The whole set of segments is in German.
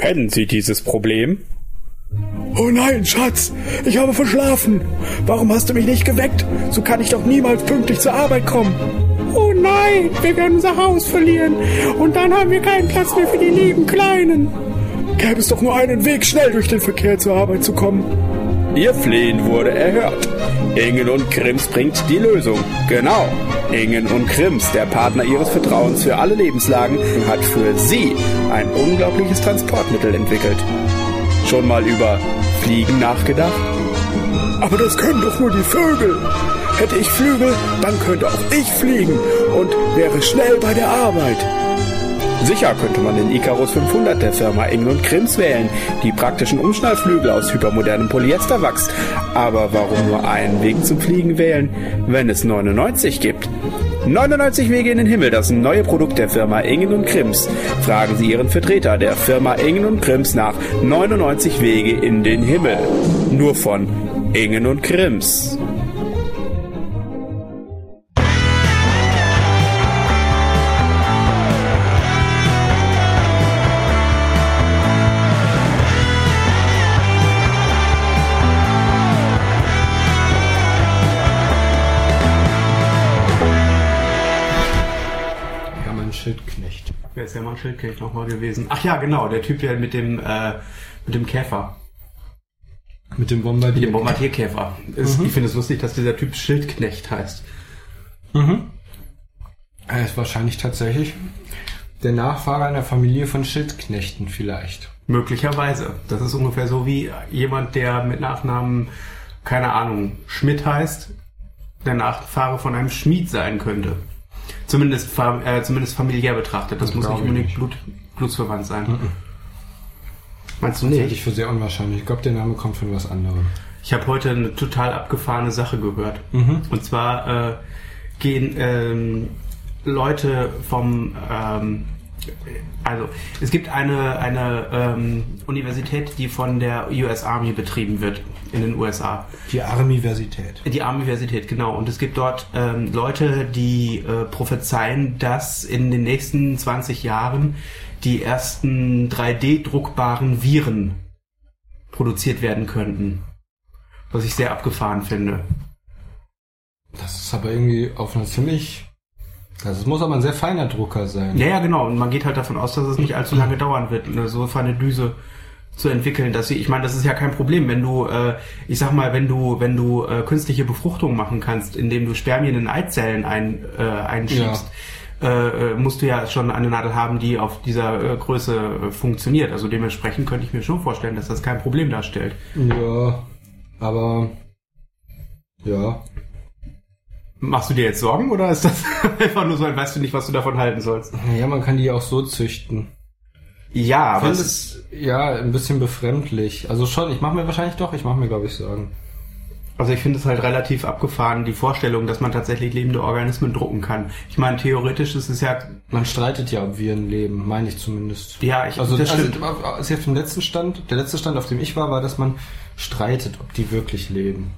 Kennen Sie dieses Problem? Oh nein, Schatz, ich habe verschlafen. Warum hast du mich nicht geweckt? So kann ich doch niemals pünktlich zur Arbeit kommen. Oh nein, wir werden unser Haus verlieren und dann haben wir keinen Platz mehr für die lieben Kleinen. Gäbe es doch nur einen Weg, schnell durch den Verkehr zur Arbeit zu kommen. Ihr Flehen wurde erhört. Ingen und Krims bringt die Lösung. Genau. Ingen und Krims, der Partner ihres Vertrauens für alle Lebenslagen, hat für Sie ein unglaubliches Transportmittel entwickelt. Schon mal über Fliegen nachgedacht? Aber das können doch nur die Vögel. Hätte ich Flügel, dann könnte auch ich fliegen und wäre schnell bei der Arbeit. Sicher könnte man den Icarus 500 der Firma Ingen und Krims wählen, die praktischen Umschnallflügel aus hypermodernem Polyesterwachs. Aber warum nur einen Weg zum Fliegen wählen, wenn es 99 gibt? 99 Wege in den Himmel, das neue Produkt der Firma Ingen und Krims. Fragen Sie Ihren Vertreter der Firma Ingen und Krims nach 99 Wege in den Himmel. Nur von Ingen und Krims. Ist der Mann Schildknecht nochmal gewesen? Ach ja, genau, der Typ ja mit dem, äh, mit dem Käfer. Mit dem Bombardier. Mit dem Bombardierkäfer. Ist, Ich finde es lustig, dass dieser Typ Schildknecht heißt. Mhm. Er ist wahrscheinlich tatsächlich der Nachfahre einer Familie von Schildknechten vielleicht. Möglicherweise. Das ist ungefähr so wie jemand, der mit Nachnamen, keine Ahnung, Schmidt heißt, der Nachfahre von einem Schmied sein könnte. Zumindest, äh, zumindest familiär betrachtet. Das Das muss nicht unbedingt nicht. Blut, blutsverwandt sein. Mhm. Meinst du Das halte ich nicht? für sehr unwahrscheinlich. Ich glaube, der Name kommt von was anderem. Ich habe heute eine total abgefahrene Sache gehört. Mhm. Und zwar äh, gehen ähm, Leute vom, ähm, also es gibt eine, eine ähm, Universität, die von der US Army betrieben wird in den USA. Die Armiversität. Die Army-Universität, genau. Und es gibt dort ähm, Leute, die äh, prophezeien, dass in den nächsten 20 Jahren die ersten 3D-druckbaren Viren produziert werden könnten. Was ich sehr abgefahren finde. Das ist aber irgendwie auf einer ziemlich... Also es muss aber ein sehr feiner Drucker sein. Ja, ja, genau. Und man geht halt davon aus, dass es nicht allzu lange dauern wird, eine so feine Düse zu entwickeln, dass sie, ich meine, das ist ja kein Problem, wenn du, äh, ich sag mal, wenn du, wenn du äh, künstliche Befruchtung machen kannst, indem du Spermien in Eizellen ein, äh, einschiebst, äh, äh, musst du ja schon eine Nadel haben, die auf dieser äh, Größe äh, funktioniert. Also dementsprechend könnte ich mir schon vorstellen, dass das kein Problem darstellt. Ja, aber... Ja. Machst du dir jetzt Sorgen oder ist das einfach nur so, weißt du nicht, was du davon halten sollst? Ja, man kann die auch so züchten. Ja, Ich aber finde es ist, ja ein bisschen befremdlich. Also schon, ich mache mir wahrscheinlich doch, ich mache mir glaube ich Sorgen. Also ich finde es halt relativ abgefahren, die Vorstellung, dass man tatsächlich lebende Organismen drucken kann. Ich meine, theoretisch ist es ja, Man streitet ja, ob Viren leben, meine ich zumindest. ja, ich, Also, das also stimmt. also auf dem letzten Stand, der letzte Stand, auf dem ich war, war, dass man streitet, ob die wirklich leben.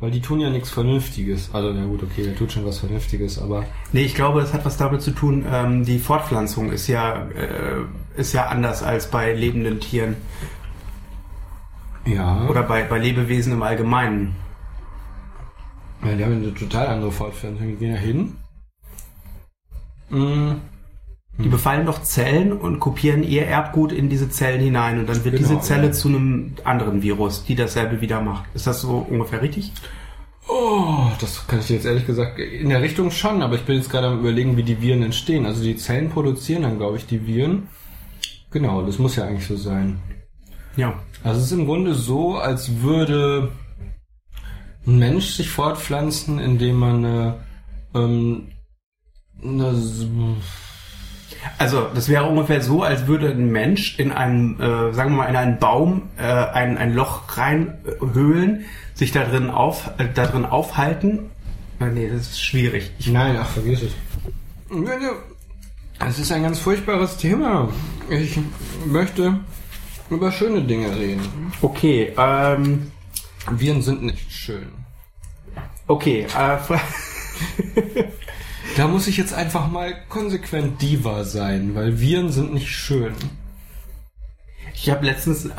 Weil die tun ja nichts Vernünftiges. Also, na gut, okay, der tut schon was Vernünftiges, aber Nee, ich glaube, es hat was damit zu tun, ähm, die Fortpflanzung ist ja, äh, ist ja anders als bei lebenden Tieren ja. oder bei, bei Lebewesen im Allgemeinen. ja, die haben eine total andere Fortpflanzung. Die gehen ja hin. Mm, Die befallen doch Zellen und kopieren ihr Erbgut in diese Zellen hinein und dann wird Genau, diese Zelle ja. zu einem anderen Virus, die dasselbe wieder macht. Ist das so ungefähr richtig? Oh, das kann ich dir jetzt ehrlich gesagt in der Richtung schon, aber ich bin jetzt gerade am überlegen, wie die Viren entstehen. Also die Zellen produzieren dann, glaube ich, die Viren. Genau, das muss ja eigentlich so sein. Ja. Also es ist im Grunde so, als würde ein Mensch sich fortpflanzen, indem man eine, ähm, eine Also, das wäre ungefähr so, als würde ein Mensch in einen, äh, sagen wir mal, in einen Baum äh, ein, ein Loch reinhöhlen, sich da drin, auf, äh, da drin aufhalten. Äh, nee, das ist schwierig. Ich, Nein, ach, vergiss es. Es ist ein ganz furchtbares Thema. Ich möchte über schöne Dinge reden. okay, ähm, Viren sind nicht schön. okay, äh, Da muss ich jetzt einfach mal konsequent Diva sein, weil Viren sind nicht schön. Ich habe letztens ähm,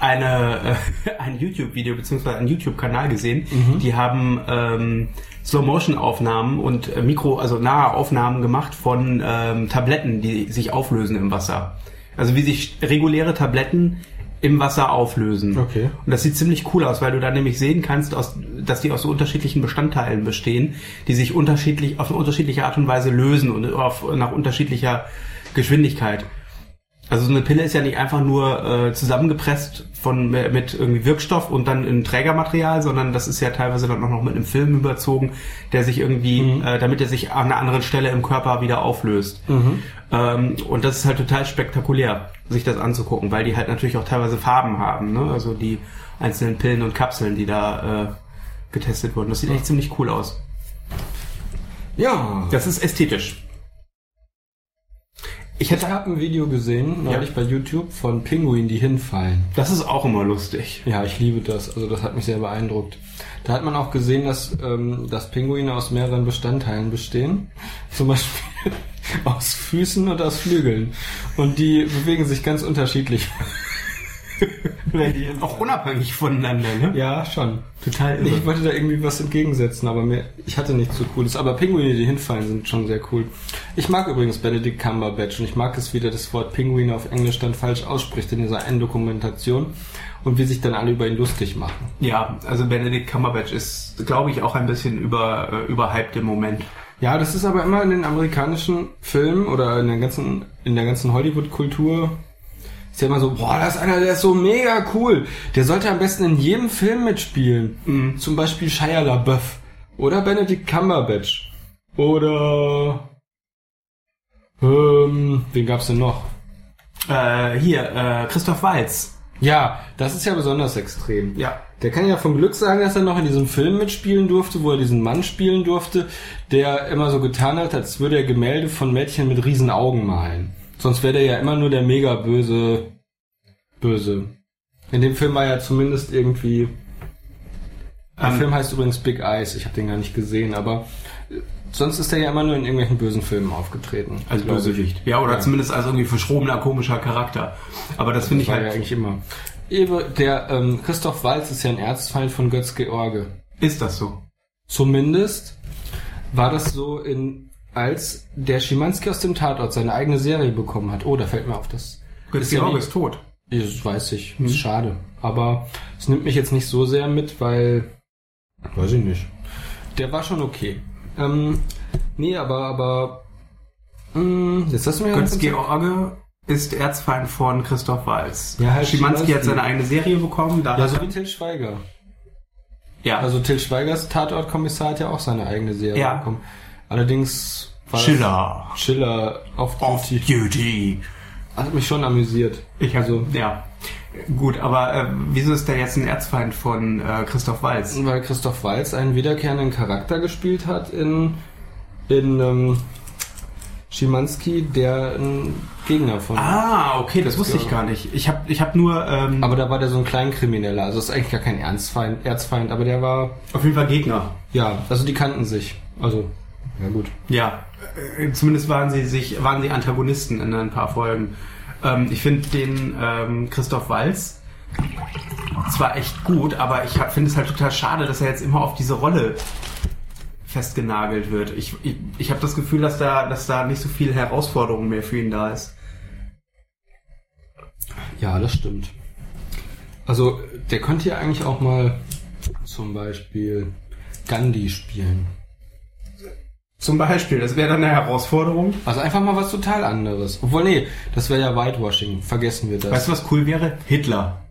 eine, äh, ein YouTube-Video beziehungsweise einen YouTube-Kanal gesehen. Die haben ähm, Slow-Motion-Aufnahmen und äh, Mikro, also nahe Aufnahmen gemacht von ähm, Tabletten, die sich auflösen im Wasser. Also wie sich reguläre Tabletten im Wasser auflösen. Okay. Und das sieht ziemlich cool aus, weil du dann nämlich sehen kannst, aus, dass die aus so unterschiedlichen Bestandteilen bestehen, die sich unterschiedlich auf eine unterschiedliche Art und Weise lösen und auf, nach unterschiedlicher Geschwindigkeit. Also so eine Pille ist ja nicht einfach nur äh, zusammengepresst von mit irgendwie Wirkstoff und dann in Trägermaterial, sondern das ist ja teilweise dann auch noch mit einem Film überzogen, der sich irgendwie, äh, damit er sich an einer anderen Stelle im Körper wieder auflöst. Ähm, und das ist halt total spektakulär, sich das anzugucken, weil die halt natürlich auch teilweise Farben haben, ne? Also die einzelnen Pillen und Kapseln, die da äh, getestet wurden. Das sieht echt ziemlich cool aus. Ja. Das ist ästhetisch. Ich hätte, habe ein Video gesehen, neulich Ja. bei YouTube, von Pinguinen, die hinfallen. das ist auch immer lustig. Ja, ich liebe das. Also das hat mich sehr beeindruckt. Da hat man auch gesehen, dass, ähm, dass Pinguine aus mehreren Bestandteilen bestehen. Zum Beispiel aus Füßen und aus Flügeln. Und die bewegen sich ganz unterschiedlich. Auch unabhängig voneinander, ne? Ja, schon. Total Ich wollte da irgendwie was entgegensetzen, aber mir, ich hatte nichts so Cooles. Aber Pinguine, die hinfallen, sind schon sehr cool. Ich mag übrigens Benedict Cumberbatch und ich mag es, wie der das Wort Pinguine auf Englisch dann falsch ausspricht in dieser Enddokumentation und wie sich dann alle über ihn lustig machen. Ja, also Benedict Cumberbatch ist, glaube ich, auch ein bisschen über, äh, überhyped im Moment. Ja, das ist aber immer in den amerikanischen Filmen oder in der ganzen, in der ganzen Hollywood-Kultur ist ja immer so, boah, das ist einer, der ist so mega cool. Der sollte am besten in jedem Film mitspielen. Zum Beispiel Shia LaBeouf oder Benedict Cumberbatch oder ähm, wen gab's denn noch? Äh, hier, äh, Christoph Walz. Ja, das ist ja besonders extrem. Ja. Der kann ja vom Glück sagen, dass er noch in diesem Film mitspielen durfte, wo er diesen Mann spielen durfte, der immer so getan hat, als würde er Gemälde von Mädchen mit riesen Augen malen. Sonst wäre der ja immer nur der mega böse Böse. In dem Film war er zumindest irgendwie. Der Ähm, Film heißt übrigens Big Eyes, ich habe den gar nicht gesehen, aber äh, sonst ist er ja immer nur in irgendwelchen bösen Filmen aufgetreten. Als. Bösewicht. Ja, oder Ja. zumindest als irgendwie verschrobener, komischer Charakter. Aber das finde ich War ja halt, eigentlich immer. Ewe, der ähm, Christoph Walz ist ja ein Erzfeind von Götz George. ist das so? Zumindest war das so in als der Schimanski aus dem Tatort seine eigene Serie bekommen hat. Oh, da fällt mir auf das. Götz ja wie- ist tot. Ja, Das weiß ich. Ist schade. Aber es nimmt mich jetzt nicht so sehr mit, weil. Weiß ich nicht. Der war schon okay. Ähm, nee, aber, aber. Mh, jetzt hast du mir Götz ganz- George ist Erzfeind von Christoph Walz. Ja, halt Schimanski hat Schimanski. seine eigene Serie bekommen. Da Ja, so wie Till Schweiger. ja. Also Till Schweigers Tatortkommissar hat ja auch seine eigene Serie Ja. bekommen. Allerdings war Schiller. das Schiller auf Off Duty. Duty. Hat mich schon amüsiert. Ich also, ja. Gut, aber äh, wieso ist der jetzt ein Erzfeind von äh, Christoph Walz? Weil Christoph Walz einen wiederkehrenden Charakter gespielt hat in, in ähm, Schimanski, der ein Gegner von. Ah, okay, das wusste ich gar nicht. Ich habe ich hab nur ähm, Aber da war der so ein Kleinkrimineller. Also ist eigentlich gar kein Ernstfeind, Erzfeind, aber der war. auf jeden Fall Gegner. Ja, also die kannten sich. Also, ja gut. Ja, äh, zumindest waren sie sich, waren sie Antagonisten in ein paar Folgen. Ähm, ich finde den ähm, Christoph Walz zwar echt gut, aber ich finde es halt total schade, dass er jetzt immer auf diese Rolle festgenagelt wird. Ich, ich, ich habe das Gefühl, dass da, dass da nicht so viel Herausforderung mehr für ihn da ist. Ja, das stimmt. Also, der könnte ja eigentlich auch mal zum Beispiel Gandhi spielen. Zum Beispiel, das wäre dann eine Herausforderung. Also einfach mal was total anderes. Obwohl, nee, das wäre ja Whitewashing. Vergessen wir das. Weißt du, was cool wäre? Hitler.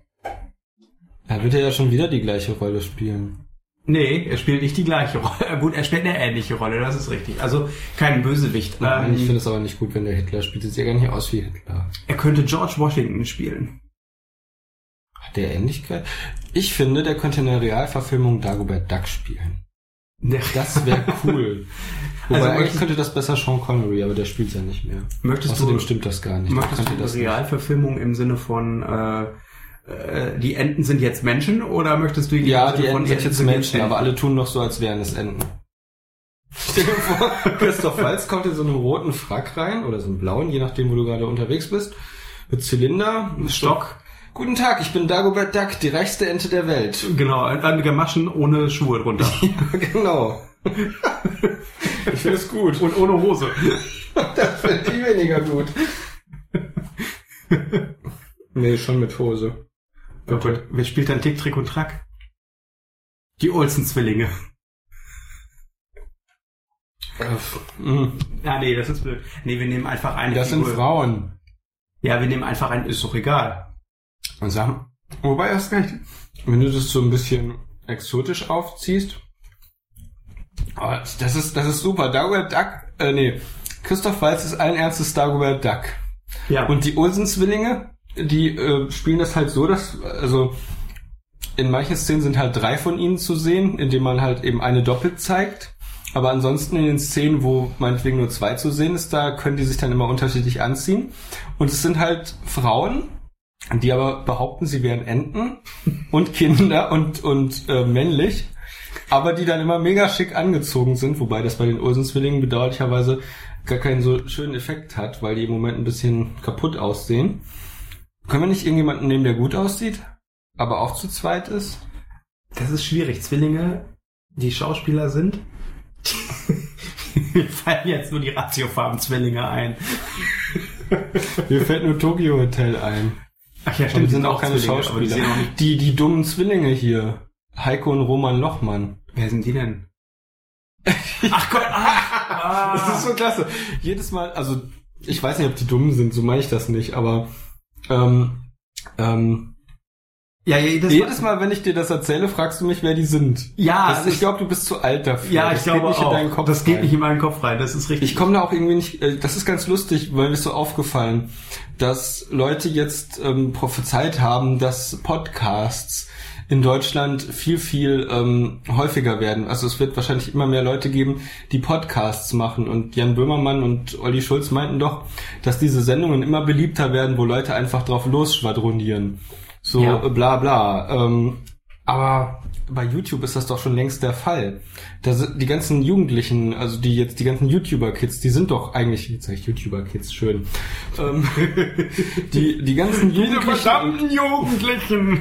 Da wird er ja schon wieder die gleiche Rolle spielen. Nee, er spielt nicht die gleiche Rolle. Gut, er spielt eine ähnliche Rolle, das ist richtig. Also kein Bösewicht. Nein, ich Ähm, finde es aber nicht gut, wenn der Hitler spielt. Sieht ja gar nicht aus wie Hitler. er könnte George Washington spielen. Hat der Ähnlichkeit? Ich finde, der könnte in der Realverfilmung Dagobert Duck spielen. Das wäre cool. Wobei Also eigentlich könnte das besser Sean Connery, aber der spielt ja nicht mehr. Möchtest Außerdem du- stimmt das gar nicht. Möchtest du das nicht. Realverfilmung im Sinne von äh, äh, die Enten sind jetzt Menschen oder möchtest du Ja, die Sinne von Enten sind jetzt Menschen, Enten? aber alle tun noch so, als wären es Enten. Stell dir vor, Christoph Walz kommt in so einem roten Frack rein, oder so einem blauen, je nachdem, wo du gerade unterwegs bist, mit Zylinder, Stock. Guten Tag, ich bin Dagobert Duck, die reichste Ente der Welt. Genau, ein, Gamaschen ohne Schuhe drunter. Ja, genau. ich finde es gut. Und ohne Hose. Das finde ich weniger gut. nee, schon mit Hose. Oh Gott, wer spielt dann Tick, Trick und Track? Die Olsen-Zwillinge. Ja, nee, das ist blöd. Nee, wir nehmen einfach eine Das sind Figur. Frauen. Ja, wir nehmen einfach ein, ist doch egal. Und sagen, wobei erst recht, wenn du das so ein bisschen exotisch aufziehst, oh, das ist, das ist super. Dagobert Duck, äh, nee, Christoph Waltz ist allen Ernstes Dagobert Duck. Ja. Und die Olsen-Zwillinge, die äh, spielen das halt so, dass, also in manchen Szenen sind halt drei von ihnen zu sehen, indem man halt eben eine doppelt zeigt. Aber ansonsten in den Szenen, wo meinetwegen nur zwei zu sehen ist, da können die sich dann immer unterschiedlich anziehen. Und es sind halt Frauen, die aber behaupten, sie wären Enten und Kinder und, und äh, männlich, aber die dann immer mega schick angezogen sind, wobei das bei den Olsen-Zwillingen bedauerlicherweise gar keinen so schönen Effekt hat, weil die im Moment ein bisschen kaputt aussehen. Können wir nicht irgendjemanden nehmen, der gut aussieht, aber auch zu zweit ist? Das ist schwierig. Zwillinge, die Schauspieler sind. Mir fallen jetzt nur die Ratiofarben-Zwillinge ein. Mir fällt nur Tokyo Hotel ein. Ach ja, die sind auch keine Zwillinge, die Schauspieler. sehen auch Die, die dummen Zwillinge hier. Heiko und Roman Lochmann. wer sind die denn? Ach Gott, ah, Das ist so klasse. Jedes Mal, also ich weiß nicht, ob die dumm sind, so meine ich das nicht, aber ähm, ähm, ja, jedes, jedes Mal, wenn ich dir das erzähle, fragst du mich, wer die sind. Ja, das, das- ich glaube, du bist zu alt dafür. Ja, das ich glaube geht nicht auch. in deinen Kopf das geht rein. nicht in meinen Kopf rein. Das ist richtig. Ich komme da auch irgendwie nicht, äh, das ist ganz lustig, weil mir ist so aufgefallen, dass Leute jetzt ähm, prophezeit haben, dass Podcasts in Deutschland viel, viel ähm, häufiger werden. Also es wird wahrscheinlich immer mehr Leute geben, die Podcasts machen. Und Jan Böhmermann und Olli Schulz meinten doch, dass diese Sendungen immer beliebter werden, wo Leute einfach drauf losschwadronieren. So Ja. bla bla. Ähm, aber bei YouTube ist das doch schon längst der Fall. Da sind die ganzen Jugendlichen, also die jetzt die ganzen YouTuber-Kids, die sind doch eigentlich, jetzt sag ich YouTuber-Kids, schön. Ähm, die, die ganzen Jugendlichen. Jugendlichen.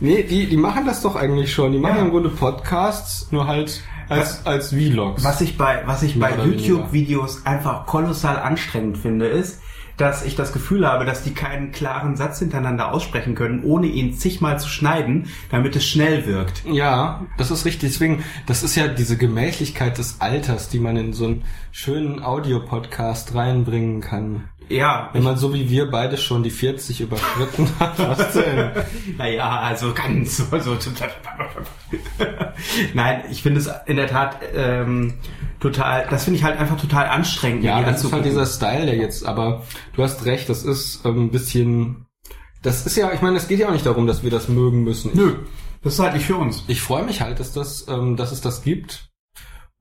Nee, die, die machen das doch eigentlich schon. Die machen Ja. im Grunde Podcasts, nur halt als, als Vlogs. Was ich bei, was ich Mehr bei. YouTube-Videos einfach kolossal anstrengend finde, ist, dass ich das Gefühl habe, dass die keinen klaren Satz hintereinander aussprechen können, ohne ihn zigmal zu schneiden, damit es schnell wirkt. Ja, das ist richtig. Deswegen, das ist ja diese Gemächlichkeit des Alters, die man in so einen schönen Audiopodcast reinbringen kann. Ja, Wenn man so wie wir beide schon die 40 überschritten hat. Was denn? Naja, also ganz. Also, Nein, ich finde es in der Tat ähm, total, das finde ich halt einfach total anstrengend. Ja, das ist halt dieser Style, der jetzt, aber du hast recht, das ist ähm, ein bisschen. Das ist ja, ich meine, es geht ja auch nicht darum, dass wir das mögen müssen. Nö, das ist halt nicht für uns. Ich freue mich halt, dass das, ähm, dass es das gibt.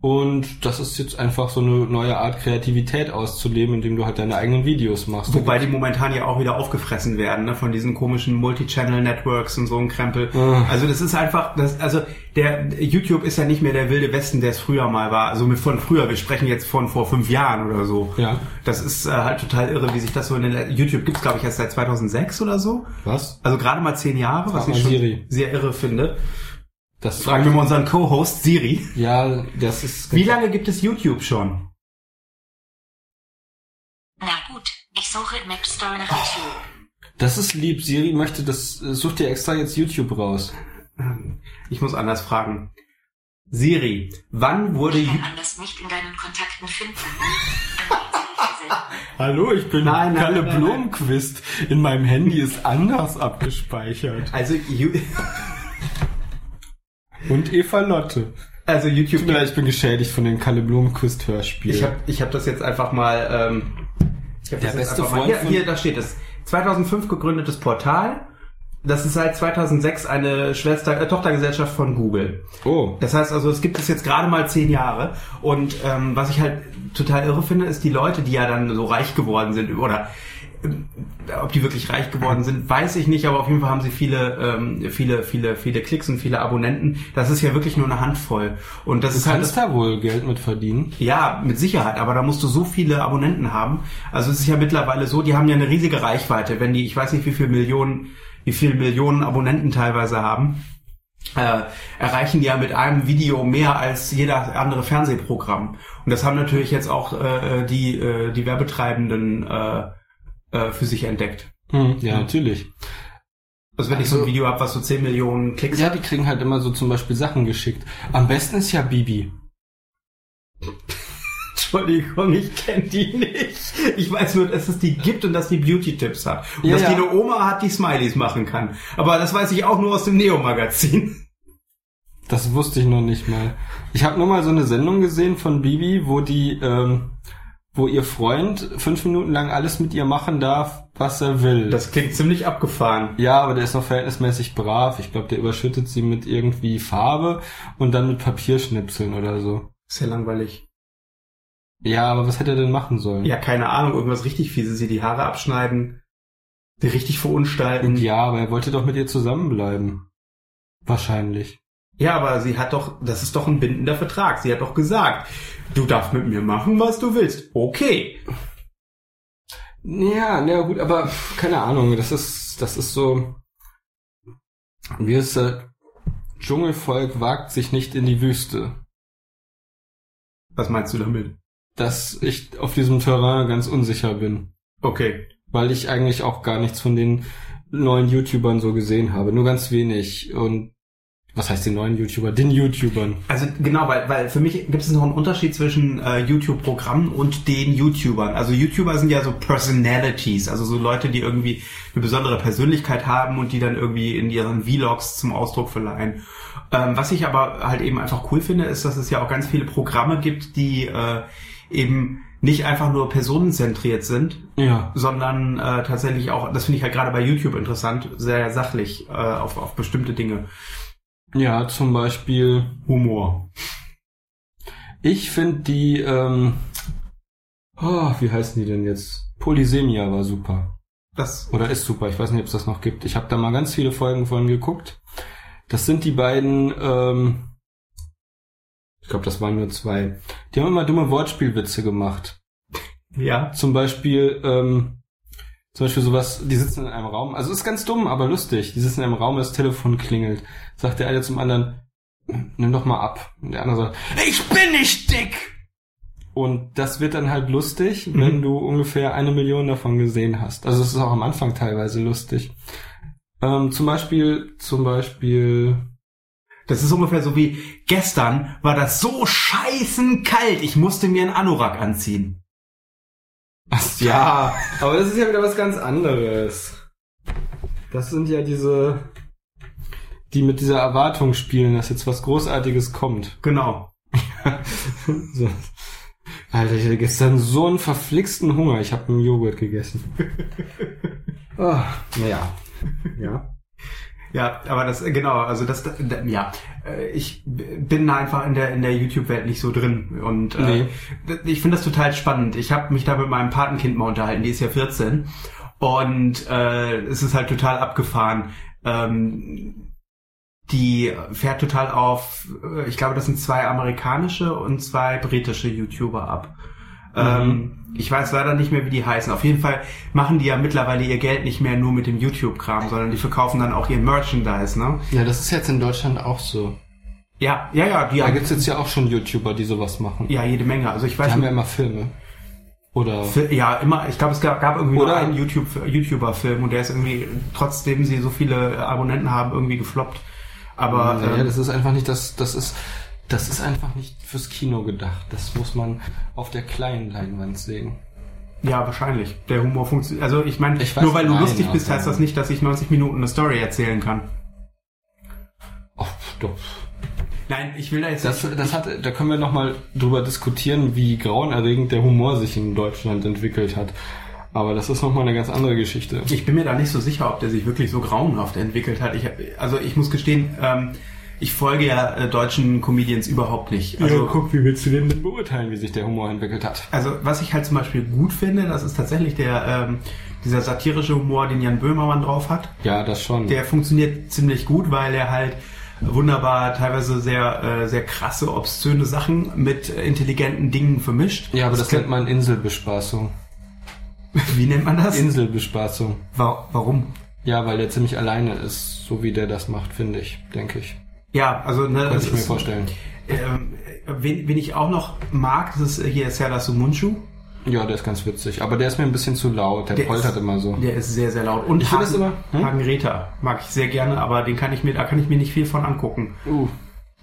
Und das ist jetzt einfach so eine neue Art Kreativität auszuleben, indem du halt deine eigenen Videos machst. Wobei die momentan ja auch wieder aufgefressen werden, ne, von diesen komischen Multi-Channel-Networks und so ein Krempel. Ah. Also das ist einfach, das, also der YouTube ist ja nicht mehr der wilde Westen, der es früher mal war. Also mit von früher, wir sprechen jetzt von vor fünf Jahren oder so. Ja. Das ist äh, halt total irre, wie sich das so in den YouTube gibt's glaube ich erst seit 2006 oder so. Was? Also gerade mal zehn Jahre, was ich schon Siri. sehr irre finde. Das Fragen wir mal unseren Co-Host Siri. Ja, das ist. Wie lange gibt es YouTube schon? Na gut, ich suche im App Store nach YouTube. Das ist lieb. Siri möchte das. äh, Such dir extra jetzt YouTube raus. Ich muss anders fragen. Siri, wann wurde Ich kann anders nicht in deinen Kontakten finden. Hallo, ich bin Nein, nein, Kalle nein. Blomqvist. In meinem Handy ist anders abgespeichert. also Ju- Und Eva Lotte. also YouTube Tut mir leid, ich bin geschädigt von den Kalle Blomqvist Hörspielen. Ich habe ich hab das jetzt einfach mal. Ähm, ich hab Der das jetzt beste einfach mal, Freund hier, von- hier, da steht es. 2005 gegründetes Portal. Das ist seit 2006 eine Schwester, äh, Tochtergesellschaft von Google. oh. Das heißt also, es gibt es jetzt gerade mal zehn Jahre. Und ähm, was ich halt total irre finde, ist die Leute, die ja dann so reich geworden sind oder ob die wirklich reich geworden sind, weiß ich nicht, aber auf jeden Fall haben sie viele, ähm, viele, viele, viele Klicks und viele Abonnenten. Das ist ja wirklich nur eine Handvoll. Und das Du ist halt kannst da wohl Geld mit verdienen. ja, mit Sicherheit, aber da musst du so viele Abonnenten haben. Also es ist ja mittlerweile so, die haben ja eine riesige Reichweite, wenn die, ich weiß nicht wie viele Millionen, wie viele Millionen Abonnenten teilweise haben. Äh, erreichen die ja mit einem Video mehr als jeder andere Fernsehprogramm. Und das haben natürlich jetzt auch äh, die, äh, die Werbetreibenden äh, äh, für sich entdeckt. Hm, ja, natürlich. Also wenn ich so ein Also- Video habe, was so 10 Millionen Klicks Ja, die kriegen halt immer so zum Beispiel Sachen geschickt. Am besten ist ja Bibi. Entschuldigung, ich kenne die nicht. Ich weiß nur, dass es die gibt und dass die Beauty-Tipps hat. Und Ja, dass die eine Oma hat, die Smileys machen kann. Aber das weiß ich auch nur aus dem Neo-Magazin. Das wusste ich noch nicht mal. Ich habe nur mal so eine Sendung gesehen von Bibi, wo die, ähm, wo ihr Freund fünf Minuten lang alles mit ihr machen darf, was er will. Das klingt ziemlich abgefahren. ja, aber der ist noch verhältnismäßig brav. Ich glaube, der überschüttet sie mit irgendwie Farbe und dann mit Papierschnipseln oder so. Ist ja langweilig. Ja, aber was hätte er denn machen sollen? Ja, keine Ahnung, irgendwas richtig fieses. Sie die Haare abschneiden, die richtig verunstalten. Ja, aber er wollte doch mit ihr zusammenbleiben. Wahrscheinlich. Ja, aber sie hat doch, das ist doch ein bindender Vertrag. Sie hat doch gesagt, du darfst mit mir machen, was du willst. Okay. Ja, na gut, aber keine Ahnung, das ist, das ist so, wie es äh, Dschungelvolk wagt sich nicht in die Wüste. Was meinst du damit? Dass ich auf diesem Terrain ganz unsicher bin, Okay. weil ich eigentlich auch gar nichts von den neuen YouTubern so gesehen habe, nur ganz wenig und was heißt den neuen YouTuber? Den YouTubern. Also genau, weil, weil für mich gibt es noch einen Unterschied zwischen äh, YouTube-Programmen und den YouTubern. Also YouTuber sind ja so Personalities, also so Leute, die irgendwie eine besondere Persönlichkeit haben und die dann irgendwie in ihren Vlogs zum Ausdruck verleihen. Ähm, was ich aber halt eben einfach cool finde, ist, dass es ja auch ganz viele Programme gibt, die äh, eben nicht einfach nur personenzentriert sind, Ja. sondern äh, tatsächlich auch, das finde ich halt gerade bei YouTube interessant, sehr sachlich äh, auf, auf bestimmte Dinge. Ja, zum Beispiel Humor. Ich finde die, ähm, oh, wie heißen die denn jetzt? Polysemia war super. Das Oder ist super, ich weiß nicht, ob es das noch gibt. Ich habe da mal ganz viele Folgen von geguckt. Das sind die beiden, ähm, ich glaube, das waren nur zwei. Die haben immer dumme Wortspielwitze gemacht. ja. Zum Beispiel, ähm, zum Beispiel sowas, die sitzen in einem Raum, also ist ganz dumm, aber lustig. Die sitzen in einem Raum, das Telefon klingelt. Sagt der eine zum anderen, nimm doch mal ab. Und der andere sagt, ich bin nicht dick! Und das wird dann halt lustig, wenn du ungefähr eine Million davon gesehen hast. Also es ist auch am Anfang teilweise lustig. Ähm, zum Beispiel, zum Beispiel, Das ist ungefähr so wie gestern war das so scheißen kalt, ich musste mir einen Anorak anziehen. Ach, ja, aber das ist ja wieder was ganz anderes. Das sind ja diese, die mit dieser Erwartung spielen, dass jetzt was Großartiges kommt. Genau. So. Alter, ich hatte gestern so einen verflixten Hunger. Ich habe einen Joghurt gegessen. oh, naja. Ja. Ja, aber das genau, also das da- ja, äh, ich bin einfach in der in der YouTube Welt nicht so drin und äh, ich finde das total spannend. Ich habe mich da mit meinem Patenkind mal unterhalten, die ist ja 14 und äh, es ist halt total abgefahren. Ähm, die fährt total auf, äh, ich glaube, das sind zwei amerikanische und zwei britische YouTuber ab. Ähm, ich weiß leider nicht mehr, wie die heißen. Auf jeden Fall machen die ja mittlerweile ihr Geld nicht mehr nur mit dem YouTube-Kram, sondern die verkaufen dann auch ihr Merchandise, ne? Ja, das ist jetzt in Deutschland auch so. Ja, ja, ja, die Da gibt's jetzt ja auch schon YouTuber, die sowas machen. ja jede Menge. Also ich Die weiß haben ja immer Filme. Oder ja, immer, ich glaube, es gab, gab irgendwie nur Oder- einen YouTube, YouTuber-Film und der ist irgendwie, trotzdem sie so viele Abonnenten haben, irgendwie gefloppt. Aber ja, ähm, das ist einfach nicht das, das ist, das ist einfach nicht fürs Kino gedacht. Das muss man auf der kleinen Leinwand sehen. ja, wahrscheinlich. Der Humor funktioniert. Also ich meine, nur weil du nein, lustig bist, aber- heißt das nicht, dass ich 90 Minuten eine Story erzählen kann. Oh, doch. Nein, ich will da jetzt Das, das hat, da können wir noch mal drüber diskutieren, wie grauenerregend der Humor sich in Deutschland entwickelt hat. Aber das ist noch mal eine ganz andere Geschichte. Ich bin mir da nicht so sicher, ob der sich wirklich so grauenhaft entwickelt hat. Ich, also ich muss gestehen, ähm, ich folge ja äh, deutschen Comedians überhaupt nicht. Also, guck, wie willst du denn beurteilen, wie sich der Humor entwickelt hat? also was ich halt zum Beispiel gut finde, das ist tatsächlich der, ähm, dieser satirische Humor, den Jan Böhmermann drauf hat, Ja, das schon. der funktioniert ziemlich gut, weil er halt wunderbar teilweise sehr äh, sehr krasse obszöne Sachen mit intelligenten Dingen vermischt. ja, aber das, kann- nennt man Inselbespaßung. wie nennt man das? Inselbespaßung. Wa warum? Ja, weil der ziemlich alleine ist, so wie der das macht, finde ich, denke ich. Ja, also ne, Kann ich mir vorstellen. Ähm, wen, wen ich auch noch mag, das ist hier Serdar Sumunchu. Ja, der ist ganz witzig. Aber der ist mir ein bisschen zu laut. Der, Der poltert ist- immer so. Der ist sehr, sehr laut. Und Ich Hagen, immer- hm? Hagen Räther mag ich sehr gerne, aber den kann ich mir, da kann ich mir nicht viel von angucken. Uh.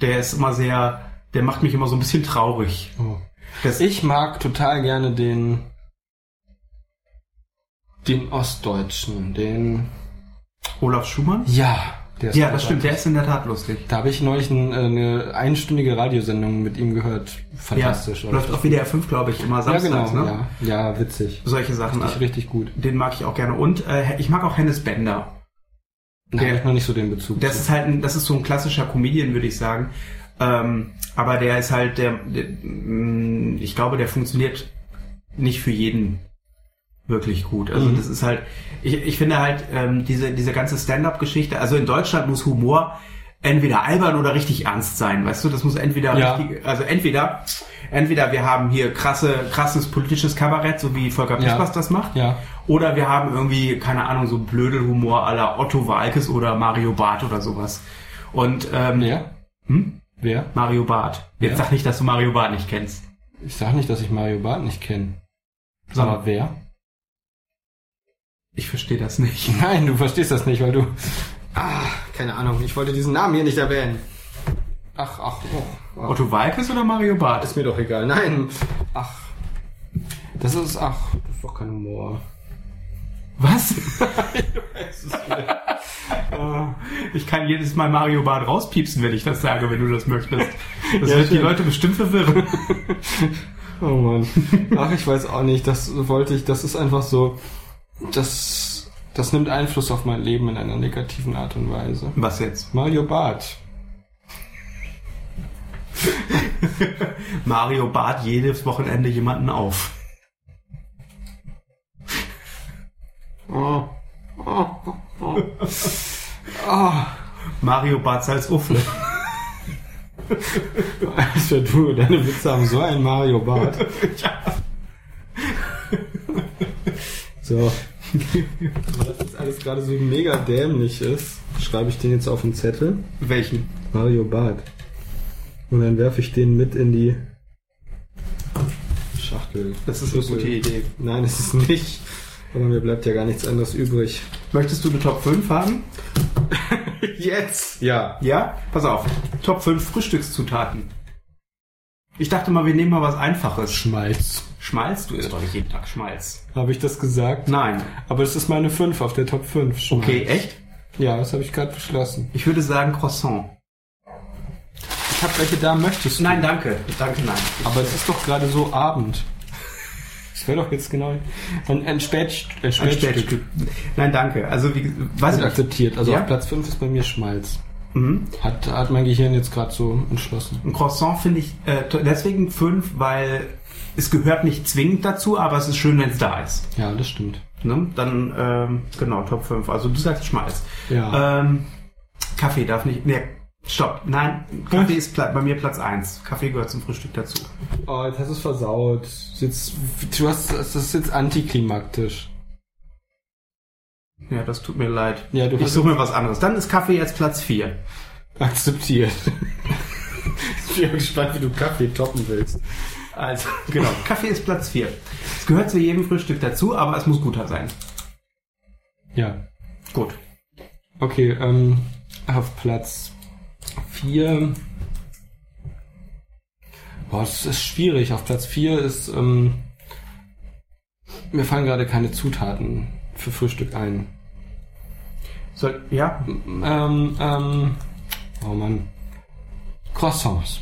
Der ist immer sehr, der macht mich immer so ein bisschen traurig. Oh. Das, Ich mag total gerne den den Ostdeutschen, den Olaf Schumann? ja, Ja, das stimmt, der ist in der Tat lustig. Da habe ich neulich ein, äh, eine einstündige Radiosendung mit ihm gehört. Fantastisch. Ja, läuft auf WDR 5, glaube ich, immer ja, samstags, genau. ne? Ja. ja, witzig. Solche Sachen. Richtig, richtig gut. Den mag ich auch gerne. Und äh, ich mag auch Hennes Bender. Da Der- habe ich noch nicht so den Bezug Das zu. ist halt ein, das ist so ein klassischer Comedian, würde ich sagen. Ähm, aber der ist halt, der, der, mh, ich glaube, der funktioniert nicht für jeden wirklich gut. Also Mhm. das ist halt, ich, ich finde halt, ähm, diese, diese ganze Stand-up-Geschichte, also in Deutschland muss Humor entweder albern oder richtig ernst sein, weißt du? Das muss entweder Ja. richtig, also entweder, entweder wir haben hier krasse, krasses politisches Kabarett, so wie Volker Ja. Pispers das macht, Ja. oder wir haben irgendwie, keine Ahnung, so Blödelhumor la Otto Walkes oder Mario Barth oder sowas. Und ähm, Wer? Hm? Wer? Mario Barth. Jetzt Ja. sag nicht, dass du Mario Barth nicht kennst. Ich sag nicht, dass ich Mario Barth nicht kenne. Sondern- Aber wer? Ich verstehe das nicht. Nein, du verstehst das nicht, weil du. Ah, keine Ahnung. Ich wollte diesen Namen hier nicht erwähnen. Ach, ach, oh, ach. Otto Walkes oder Mario Barth? Ist mir doch egal. Nein. Ach. Das ist, ach, das ist doch kein Humor. Was? ich kann jedes Mal Mario Barth rauspiepsen, wenn ich das sage, wenn du das möchtest. Das Ja, wird die schön. Leute bestimmt verwirren. Oh Mann. Ach, ich weiß auch nicht. Das wollte ich, das ist einfach so, das, das nimmt Einfluss auf mein Leben in einer negativen Art und Weise. Was jetzt? Mario Barth. Mario Barth jedes Wochenende jemanden auf. Oh. Oh. Oh. Oh. Mario Barth als Uffle. Alter, du, deine Witze haben so einen Mario Bart. So. Weil das jetzt alles gerade so mega dämlich ist, schreibe ich den jetzt auf den Zettel. Welchen? Mario Bart. Und dann werfe ich den mit in die Schachtel. Das ist eine gute Idee. Nein, es ist nicht. Aber mir bleibt ja gar nichts anderes übrig. Möchtest du eine Top 5 haben? Jetzt! Ja. Ja? Pass auf. Top 5 Frühstückszutaten. Ich dachte mal, wir nehmen mal was Einfaches. Schmalz. Schmalz? Du isst doch nicht jeden Tag Schmalz. Habe ich das gesagt? Nein. Aber es ist meine 5 auf der Top 5. Schmalz. Okay, echt? Ja, das habe ich gerade beschlossen. Ich würde sagen Croissant. Ich habe welche da möchtest du. Nein, danke. Danke, nein. Aber es ist doch gerade so Abend. Das wäre doch jetzt genau ein, ein, Spät, ein Ein Spätstück. Spätstück. Nein, danke. Also, wie, weiß ich akzeptiert. Also Ja? auf Platz 5 ist bei mir Schmalz. Mhm. Hat, hat mein Gehirn jetzt gerade so entschlossen. Ein Croissant finde ich äh, deswegen 5, weil es gehört nicht zwingend dazu, aber es ist schön, wenn es da ist. Ja, das stimmt. Ne? Dann, ähm, genau, Top 5. Also, du sagst Schmalz. Ja. Ähm, Kaffee darf nicht. Nee, stopp. Nein, Kaffee ist bei mir Platz 1. Kaffee gehört zum Frühstück dazu. Oh, jetzt hast du es versaut. Jetzt, du hast, das ist jetzt antiklimaktisch. Ja, das tut mir leid. Ja, du ich suche mir was anderes. Dann ist Kaffee jetzt Platz 4. akzeptiert. ich bin gespannt, wie du Kaffee toppen willst. Also, genau. Kaffee ist Platz 4. Es gehört zu jedem Frühstück dazu, aber es muss guter sein. Ja. Gut. Okay, ähm, auf Platz 4. Boah, das ist schwierig. Auf Platz 4 ist, ähm, mir fallen gerade keine Zutaten für Frühstück ein. Soll, ja, Ähm, ähm, oh Mann. Croissants.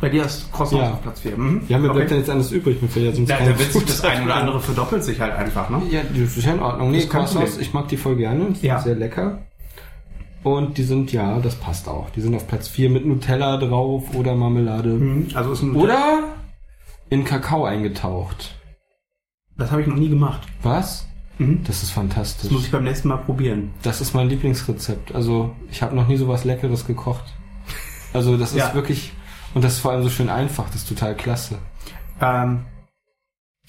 bei dir ist Croissant Ja. auf Platz 4. Mhm. Ja, mir bleibt okay. ja nichts anderes übrig. Mir fällt ja sonst da wird sich das ein oder andere verdoppelt sich halt einfach, ne? Ja, das ist ja in Ordnung. Nee, Croissants, ich mag die voll gerne. Die sind Ja. sehr lecker. Und die sind, ja, das passt auch. Die sind auf Platz 4 mit Nutella drauf oder Marmelade. Mhm. Also ist ein, Oder in Kakao eingetaucht. Das habe ich noch nie gemacht. Was? Mhm. Das ist fantastisch. Das muss ich beim nächsten Mal probieren. Das ist mein Lieblingsrezept. Also ich habe noch nie so was Leckeres gekocht. Also das ist Ja. wirklich und das ist vor allem so schön einfach. Das ist total klasse. Ähm,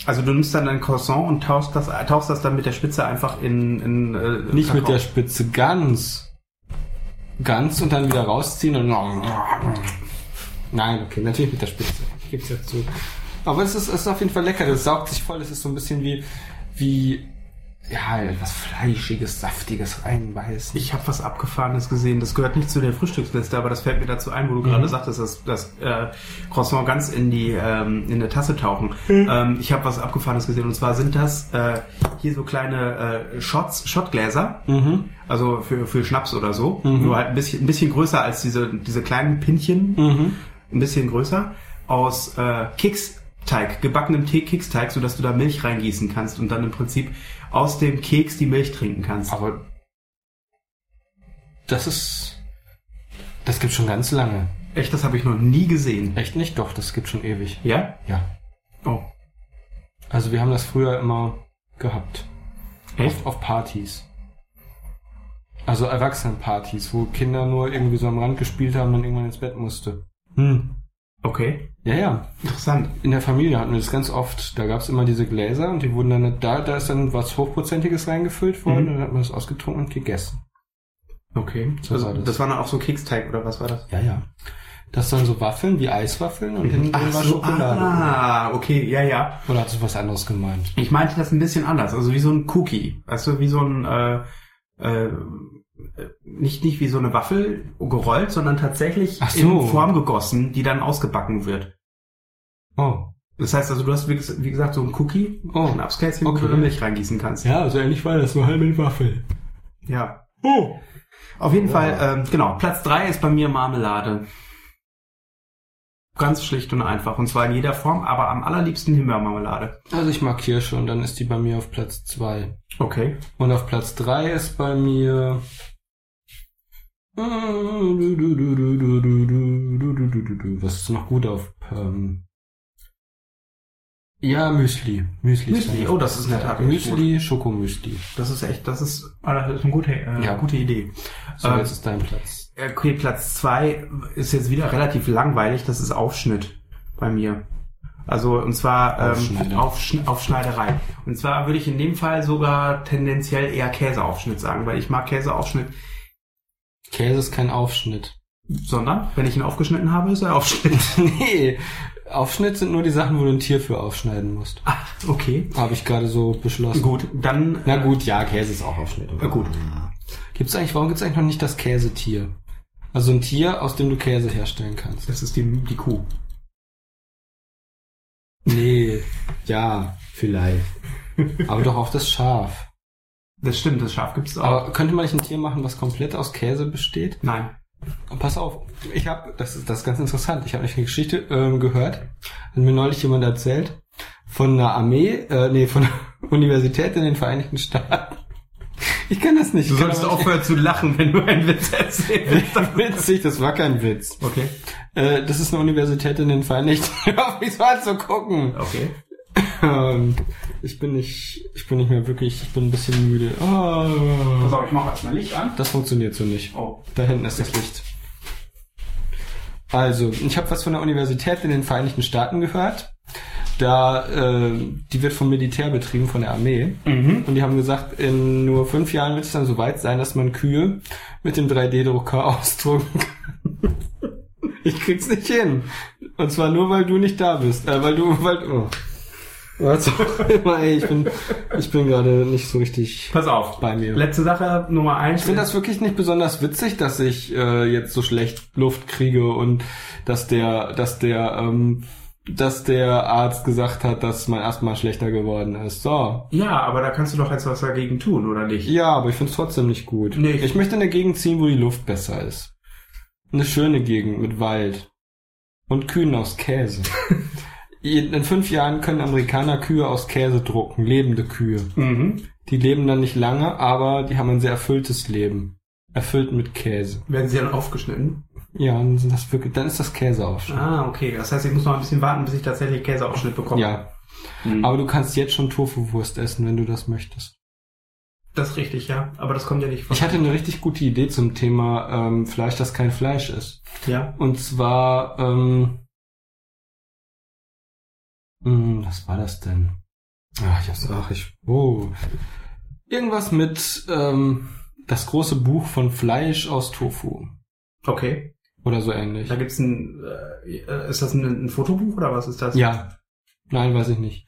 also du nimmst dann dein Croissant und tauchst das, tauchst das dann mit der Spitze einfach in, in äh, Nicht mit Kakao. der Spitze, ganz, ganz und dann wieder rausziehen und nein, okay, natürlich mit der Spitze. Ich gebe es ja zu. Aber es ist, es ist auf jeden Fall lecker. Das saugt sich voll. Das ist so ein bisschen wie wie ja etwas fleischiges, saftiges reinbeißen. Ich habe was Abgefahrenes gesehen. Das gehört nicht zu der Frühstücksliste, aber das fällt mir dazu ein, wo du gerade sagtest, dass das äh, Croissant ganz in die ähm, in der Tasse tauchen. Ähm, ich habe was Abgefahrenes gesehen und zwar sind das äh, hier so kleine äh, Shots, Shotgläser, Mhm. also für für Schnaps oder so, nur halt ein bisschen ein bisschen größer als diese diese kleinen Pinchen, Mhm. ein bisschen größer aus äh, Keksteig, gebackenem Tee Keksteig, so dass du da Milch reingießen kannst und dann im Prinzip aus dem Keks die Milch trinken kannst. Aber das ist das gibt schon ganz lange. Echt, das habe ich noch nie gesehen. Echt nicht? Doch, das gibt schon ewig. Ja? Ja. Oh. Also wir haben das früher immer gehabt. Echt? Auf, auf Partys. Also Erwachsenenpartys, wo Kinder nur irgendwie so am Rand gespielt haben und irgendwann ins Bett musste. Hm. Okay. Ja, ja. Interessant. In der Familie hatten wir das ganz oft. Da gab es immer diese Gläser und die wurden dann, da, da ist dann was Hochprozentiges reingefüllt worden Mhm. und dann hat man das ausgetrunken und gegessen. Okay. So also, war das. das. war dann auch so Keksteig oder was war das? Ja, ja. Das sind so Waffeln wie Eiswaffeln und hinten drin war so, Schokolade. ah, okay, ja, ja. Oder hast du was anderes gemeint? Ich meinte das ein bisschen anders, also wie so ein Cookie. Weißt du, wie so ein, äh, äh, nicht, nicht wie so eine Waffel gerollt, sondern tatsächlich so. in Form gegossen, die dann ausgebacken wird. Oh. Das heißt also, du hast, wie ges- wie gesagt, so ein Cookie, Oh. ein Abskätzchen, wo Okay. du dann Milch reingießen kannst. Ja, so ähnlich war das, nur halb mit Waffel. ja. Oh. Auf jeden Fall, ähm, genau, Platz drei ist bei mir Marmelade. Ganz schlicht und einfach. Und zwar in jeder Form, aber am allerliebsten Himbeermarmelade. Also ich mag Kirsche und dann ist die bei mir auf Platz zwei. Okay. Und auf Platz drei ist bei mir. Was ist noch gut auf? Ähm ja, Müsli. Müsli. Müsli, oh, das ist in der Tat Müsli, Schokomüsli. Das ist echt, das ist, ah, das ist eine gute, äh, Ja. gute Idee. So, Ähm, jetzt ist dein Platz. Okay, Platz zwei ist jetzt wieder relativ langweilig. Das ist Aufschnitt bei mir. Also und zwar ähm, Aufschneider. Aufschn Aufschneiderei. Und zwar würde ich in dem Fall sogar tendenziell eher Käseaufschnitt sagen, weil ich mag Käseaufschnitt, Käse ist kein Aufschnitt. sondern wenn ich ihn aufgeschnitten habe, ist er Aufschnitt. nee, Aufschnitt sind nur die Sachen, wo du ein Tier für aufschneiden musst. ah, okay. Habe ich gerade so beschlossen. Gut, dann Na gut, ja, Käse ist auch Aufschnitt. äh, gut. Gibt's eigentlich, warum gibt's eigentlich noch nicht das Käsetier? Also ein Tier, aus dem du Käse herstellen kannst. Das ist die, die Kuh. Nee, ja, vielleicht. Aber doch auch das Schaf. Das stimmt, das Schaf gibt es auch. Aber könnte man nicht ein Tier machen, was komplett aus Käse besteht? Nein. Und pass auf, ich habe, das ist das ist ganz interessant. Ich habe eine Geschichte ähm, gehört, hat mir neulich jemand erzählt von einer Armee, äh, nee, von einer Universität in den Vereinigten Staaten. Ich kann das nicht. Du solltest aufhören zu lachen, wenn du einen Witz erzählst. Witzig, das war kein Witz. okay. Äh, das ist eine Universität in den Vereinigten. Hör auf mich so anzugucken. Okay. Ähm, ich bin nicht, ich bin nicht mehr wirklich, ich bin ein bisschen müde. Ah, Pass auf, ich mache erstmal Licht an. das funktioniert so nicht. Oh. Da hinten ist das Licht. Also, ich habe was von der Universität in den Vereinigten Staaten gehört. Da, äh, die wird vom Militär betrieben, von der Armee. Und die haben gesagt, in nur fünf Jahren wird es dann so weit sein, dass man Kühe mit dem 3D-Drucker ausdrucken kann. Ich krieg's nicht hin. Und zwar nur, weil du nicht da bist. Äh, weil du, weil, oh. Was auch immer, ey, ich bin, ich bin gerade nicht so richtig Pass auf. bei mir. Letzte Sache, Nummer eins. Ich finde das wirklich nicht besonders witzig, dass ich äh, jetzt so schlecht Luft kriege und dass der, dass der, ähm, dass der Arzt gesagt hat, dass mein Asthma schlechter geworden ist. So. Ja, aber da kannst du doch jetzt was dagegen tun, oder nicht? Ja, aber ich finde es trotzdem nicht gut. Nee. Ich möchte in eine Gegend ziehen, wo die Luft besser ist. Eine schöne Gegend mit Wald. Und Kühen aus Käse. In fünf Jahren können Amerikaner Kühe aus Käse drucken, lebende Kühe. Mhm. Die leben dann nicht lange, aber die haben ein sehr erfülltes Leben. Erfüllt mit Käse. Werden sie dann aufgeschnitten? Ja, dann, sind das wirklich, dann ist das Käseaufschnitt. Ah, okay. Das heißt, ich muss noch ein bisschen warten, bis ich tatsächlich Käseaufschnitt bekomme. Ja. Mhm. Aber du kannst jetzt schon Tofu-Wurst essen, wenn du das möchtest. Das ist richtig, ja. Aber das kommt ja nicht von. Ich hatte eine richtig gute Idee zum Thema ähm, Fleisch, das kein Fleisch ist. ja. Und zwar, ähm, hm, was war das denn? Ach, ich hab's, ach, ich, oh. Irgendwas mit, ähm, das große Buch von Fleisch aus Tofu. Okay. Oder so ähnlich. Da gibt's ein, äh, ist das ein, ein Fotobuch oder was ist das? Ja. Nein, weiß ich nicht.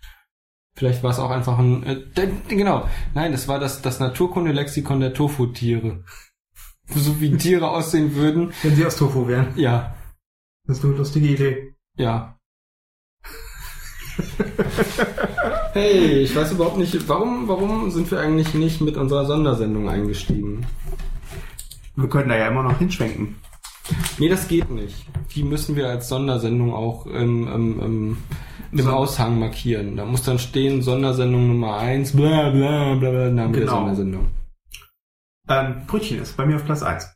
Vielleicht war es auch einfach ein, äh, genau. Nein, das war das, das Naturkundelexikon der Tofu-Tiere. So wie Tiere aussehen würden. Wenn sie aus Tofu wären. Ja, Das ist eine lustige Idee. ja. Hey, ich weiß überhaupt nicht, warum, warum sind wir eigentlich nicht mit unserer Sondersendung eingestiegen? Wir können da ja immer noch hinschwenken. Nee, das geht nicht. Die müssen wir als Sondersendung auch im, im, im, im So. Aushang markieren. Da muss dann stehen, Sondersendung Nummer eins, bla bla bla bla, Name der Genau. Sondersendung. Ähm, Brötchen ist bei mir auf Platz eins.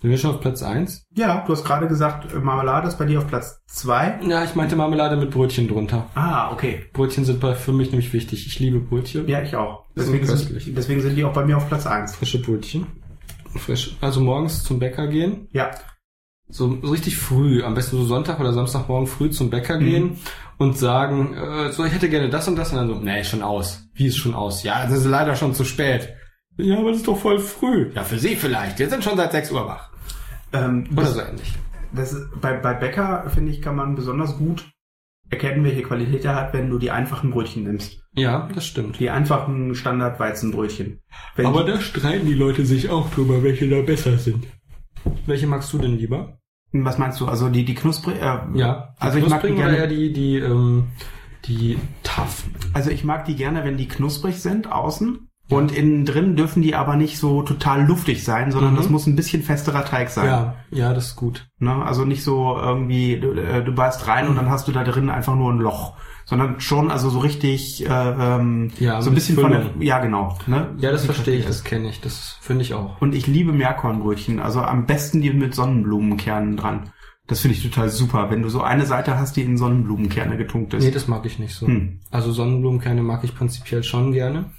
Sind wir schon auf Platz eins? Ja, du hast gerade gesagt, äh, Marmelade ist bei dir auf Platz zwei. Ja, ich meinte Marmelade mit Brötchen drunter. Ah, okay. Brötchen sind bei, für mich nämlich wichtig. Ich liebe Brötchen. Ja, ich auch. Deswegen sind, deswegen sind die auch bei mir auf Platz eins. Frische Brötchen. Frisch. Also morgens zum Bäcker gehen. Ja. So, so richtig früh, am besten so Sonntag oder Samstagmorgen früh zum Bäcker Mhm. gehen und sagen, äh, so, ich hätte gerne das und das und dann so, nee, ist schon aus. Wie ist schon aus? Ja, das ist leider schon zu spät. Ja, aber das ist doch voll früh. Ja, für Sie vielleicht. Wir sind schon seit 6 Uhr wach. Ähm, Oder das, so ähnlich. das ist, bei, bei Bäcker, finde ich, kann man besonders gut erkennen, welche Qualität er hat, wenn du die einfachen Brötchen nimmst. Ja, das stimmt. Die einfachen Standardweizenbrötchen. Wenn Aber da streiten die Leute sich auch drüber, welche da besser sind. Welche magst du denn lieber? was meinst du? Also die, die Knusprig, äh, Ja, also ich mag die gerne, eher die, die, ähm, die taffen. also ich mag die gerne, wenn die knusprig sind, außen. Und innen drin dürfen die aber nicht so total luftig sein, sondern Mhm. das muss ein bisschen festerer Teig sein. Ja, ja, das ist gut. Ne? Also nicht so irgendwie, du, äh, du beißt rein und dann hast du da drin einfach nur ein Loch. Sondern schon also so richtig, äh, ähm, Ja, so ein mit bisschen von der, Füllung. ja genau. Ne? Ja, das verstehe ich, das kenne ich, das finde ich auch. Und ich liebe Meerkornbrötchen. Also am besten die mit Sonnenblumenkernen dran. Das finde ich total super, wenn du so eine Seite hast, die in Sonnenblumenkerne getunkt ist. Nee, das mag ich nicht so. Hm. Also Sonnenblumenkerne mag ich prinzipiell schon gerne.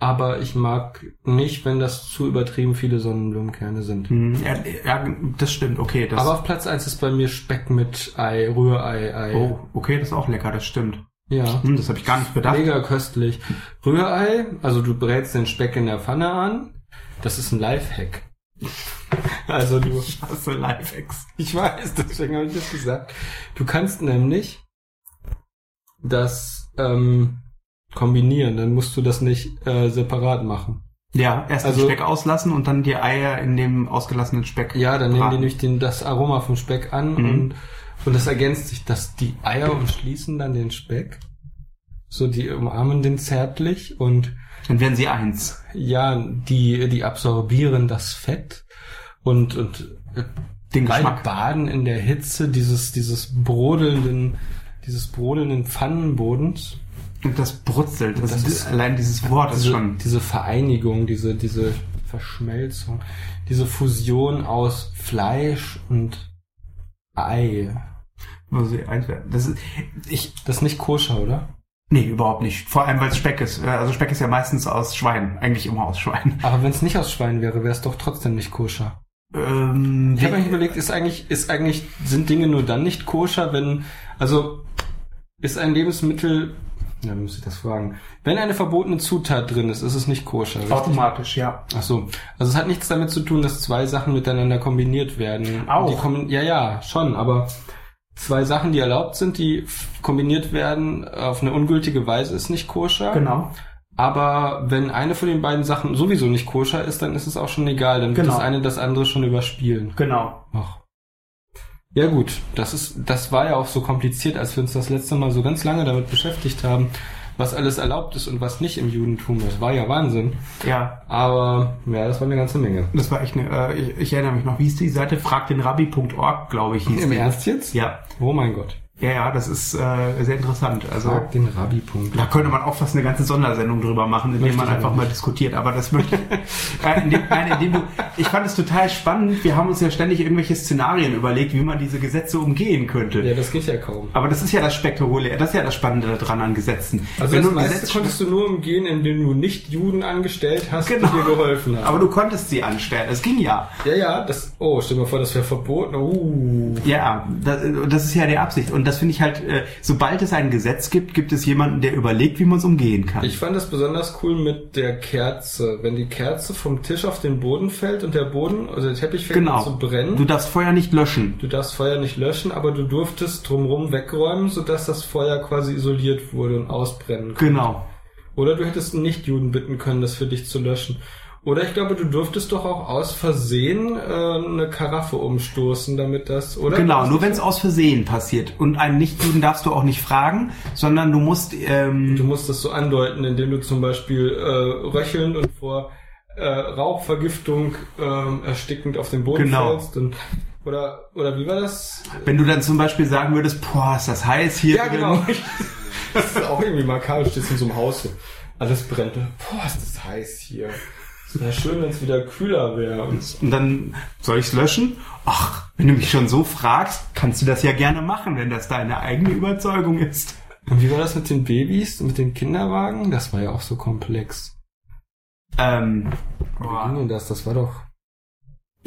Aber ich mag nicht, wenn das zu übertrieben viele Sonnenblumenkerne sind. Hm, ja, ja, das stimmt, okay. Das, Aber auf Platz eins ist bei mir Speck mit Ei, Rührei, Ei. oh, okay, das ist auch lecker, das stimmt. Ja. Hm, das habe ich gar nicht bedacht. Mega köstlich. Rührei, also du brätst den Speck in der Pfanne an. Das ist ein Lifehack. Also du, Ich hasse Lifehacks. ich weiß, deswegen habe ich das gesagt. Du kannst nämlich das ähm, kombinieren, dann musst du das nicht äh, separat machen. Ja, erst Also- den Speck auslassen und dann die Eier in dem ausgelassenen Speck. Ja, dann nehmen die braten. nämlich den, das Aroma vom Speck an Mhm. und, und das ergänzt sich, dass die Eier umschließen dann den Speck. So, die umarmen den zärtlich und Dann werden sie eins. ja, die, die absorbieren das Fett und, und äh, Den Geschmack. baden in der Hitze dieses, dieses brodelnden, dieses brodelnden Pfannenbodens. Und das brutzelt. Das, Das ist, ist- allein dieses Wort ist Diese, schon. diese Vereinigung, diese, diese Verschmelzung, diese Fusion aus Fleisch und Ei. werden. Das ist, ich, Das ist nicht koscher, oder? nee, überhaupt nicht. Vor allem, weil es Speck ist. Äh, Also Speck ist ja meistens aus Schwein. Eigentlich immer aus Schwein. Aber wenn es nicht aus Schwein wäre, wäre es doch trotzdem nicht koscher. Ähm, Ich habe eigentlich überlegt, ist eigentlich, ist eigentlich, sind Dinge nur dann nicht koscher, wenn, also, ist ein Lebensmittel, ja, muss ich das fragen? Wenn eine verbotene Zutat drin ist, ist es nicht koscher. richtig? automatisch, ja. Ach so. Also es hat nichts damit zu tun, dass zwei Sachen miteinander kombiniert werden. Auch. Die kommen, ja, ja, schon, aber zwei Sachen, die erlaubt sind, die kombiniert werden auf eine ungültige Weise, ist nicht koscher. Genau. Aber wenn eine von den beiden Sachen sowieso nicht koscher ist, dann ist es auch schon egal. Dann wird Genau. das eine das andere schon überspielen. Genau. Ach. Ja gut, das ist, das war ja auch so kompliziert, als wir uns das letzte Mal so ganz lange damit beschäftigt haben, was alles erlaubt ist und was nicht im Judentum. Das war ja Wahnsinn. Ja, Aber ja, das war eine ganze Menge. das war echt eine, äh, ich, ich erinnere mich noch, wie ist die Seite? fragdenrabbi.org, glaube ich, hieß Im die. Ernst jetzt? Ja. Oh mein Gott. Ja, ja, das ist äh, sehr interessant. Also Frag den Rabbi-Punkt. da könnte man auch fast eine ganze Sondersendung drüber machen, indem Möchte man einfach mal diskutiert. Aber das möchte ich. äh, indem, nein, indem du, ich fand es total spannend. Wir haben uns ja ständig irgendwelche Szenarien überlegt, wie man diese Gesetze umgehen könnte. Ja, das geht ja kaum. Aber das ist ja das Spektakuläre, das ist ja das Spannende daran an Gesetzen. Also Wenn das Gesetz konntest du nur umgehen, indem du nicht Juden angestellt hast, Genau. die dir geholfen haben. aber du konntest sie anstellen. Das ging ja. ja, ja, das. Oh, stell dir mal vor, das wäre verboten. Uh. Ja, das, das ist ja die Absicht. Und das finde ich halt, äh, sobald es ein Gesetz gibt, gibt es jemanden, der überlegt, wie man es umgehen kann. Ich fand das besonders cool mit der Kerze. Wenn die Kerze vom Tisch auf den Boden fällt und der Boden, also der Teppich fängt genau. an zu brennen. Du darfst Feuer nicht löschen. Du darfst Feuer nicht löschen, aber du durftest drumherum wegräumen, sodass das Feuer quasi isoliert wurde und ausbrennen konnte. Genau. Oder du hättest einen Nicht-Juden bitten können, das für dich zu löschen. Oder ich glaube, du durftest doch auch aus Versehen äh, eine Karaffe umstoßen, damit das, oder? Genau, nur wenn es das? aus Versehen passiert. Und einen Nichtjuden darfst du auch nicht fragen, sondern du musst, ähm, Du musst das so andeuten, indem du zum Beispiel äh, röchelnd und vor äh, Rauchvergiftung ähm, erstickend auf den Boden Genau. fällst. Und, oder, oder wie war das? wenn du dann zum Beispiel sagen würdest, boah, ist das heiß hier Ja, drin. genau. Das ist auch irgendwie makaber, stehst in so einem Haus so. Alles brennt. Boah, ist das heiß hier. Es wäre schön, wenn es wieder kühler wäre. Und dann soll ich's löschen? Ach, wenn du mich schon so fragst, kannst du das ja gerne machen, wenn das deine eigene Überzeugung ist. Und wie war das mit den Babys, mit den Kinderwagen? Das war ja auch so komplex. Ähm, Wie ging denn das? Das war doch.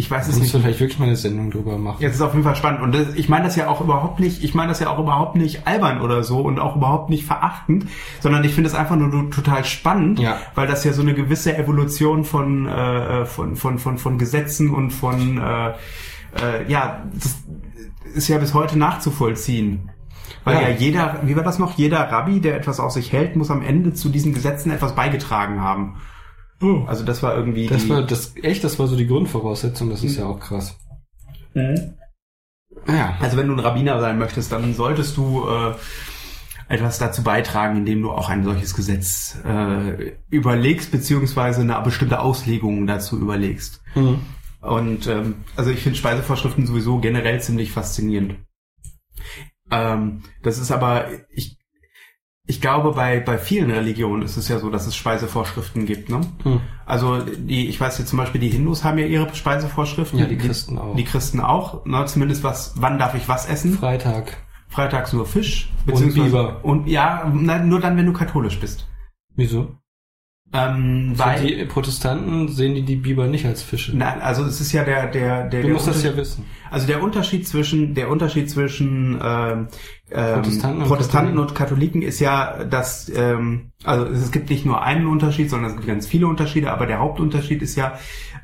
Ich weiß es nicht. wir vielleicht wirklich mal eine Sendung drüber machen. Jetzt ist auf jeden Fall spannend. Und das, ich meine das ja auch überhaupt nicht, ich meine das ja auch überhaupt nicht albern oder so und auch überhaupt nicht verachtend, sondern ich finde es einfach nur total spannend, Ja. weil das ja so eine gewisse Evolution von, äh, von, von, von, von Gesetzen und von, äh, äh, ja, das ist ja bis heute nachzuvollziehen. Weil Ja. ja. jeder, wie war das noch? Jeder Rabbi, der etwas aus sich hält, muss am Ende zu diesen Gesetzen etwas beigetragen haben. Also das war irgendwie Das die, war das echt, das war so die Grundvoraussetzung, das ist ja auch krass. Ja. Also wenn du ein Rabbiner sein möchtest, dann solltest du äh, etwas dazu beitragen, indem du auch ein solches Gesetz äh, überlegst, beziehungsweise eine bestimmte Auslegung dazu überlegst. Mhm. Und ähm, also ich finde Speisevorschriften sowieso generell ziemlich faszinierend. Ähm, das ist aber, ich, ich glaube, bei, bei vielen Religionen ist es ja so, dass es Speisevorschriften gibt. Ne? Hm. Also die, ich weiß jetzt zum Beispiel, die Hindus haben ja ihre Speisevorschriften. Ja, die Christen auch. Die Christen auch. Ne? Zumindest was, wann darf ich was essen? Freitag. Freitags nur Fisch. Biber. Und ja, nein, nur dann, wenn du katholisch bist. Wieso? Ähm, Weil die Protestanten sehen die die Biber nicht als Fische. nein, also es ist ja der, der, der, du der musst das ja wissen. Also der Unterschied zwischen der Unterschied zwischen ähm, ähm, Protestanten Protestanten, und und, Katholiken ist ja, dass ähm, also es gibt nicht nur einen Unterschied, sondern es gibt ganz viele Unterschiede. Aber der Hauptunterschied ist ja,